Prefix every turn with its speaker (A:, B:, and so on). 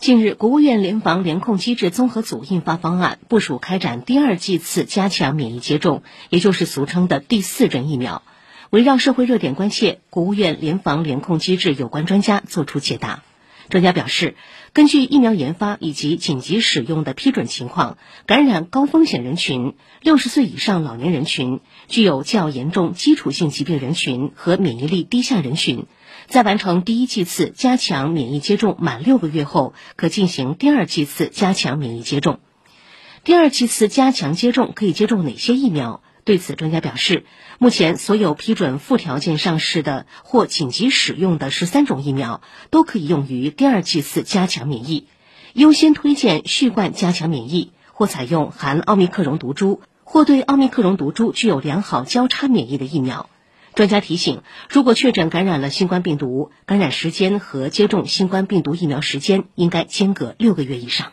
A: 近日，国务院联防联控机制综合组印发方案，部署开展第二剂次加强免疫接种，也就是俗称的第四针疫苗。围绕社会热点关切，国务院联防联控机制有关专家作出解答。专家表示，根据疫苗研发以及紧急使用的批准情况，感染高风险人群、六十岁以上老年人群、具有较严重基础性疾病人群和免疫力低下人群，在完成第一剂次加强免疫接种满六个月后，可进行第二剂次加强免疫接种。第二剂次加强接种可以接种哪些疫苗？对此，专家表示，目前所有批准附条件上市的或紧急使用的十三种疫苗都可以用于第二剂次加强免疫，优先推荐续贯加强免疫或采用含奥密克戎毒株或对奥密克戎毒株具有良好交叉免疫的疫苗。专家提醒，如果确诊感染了新冠病毒，感染时间和接种新冠病毒疫苗时间应该间隔六个月以上。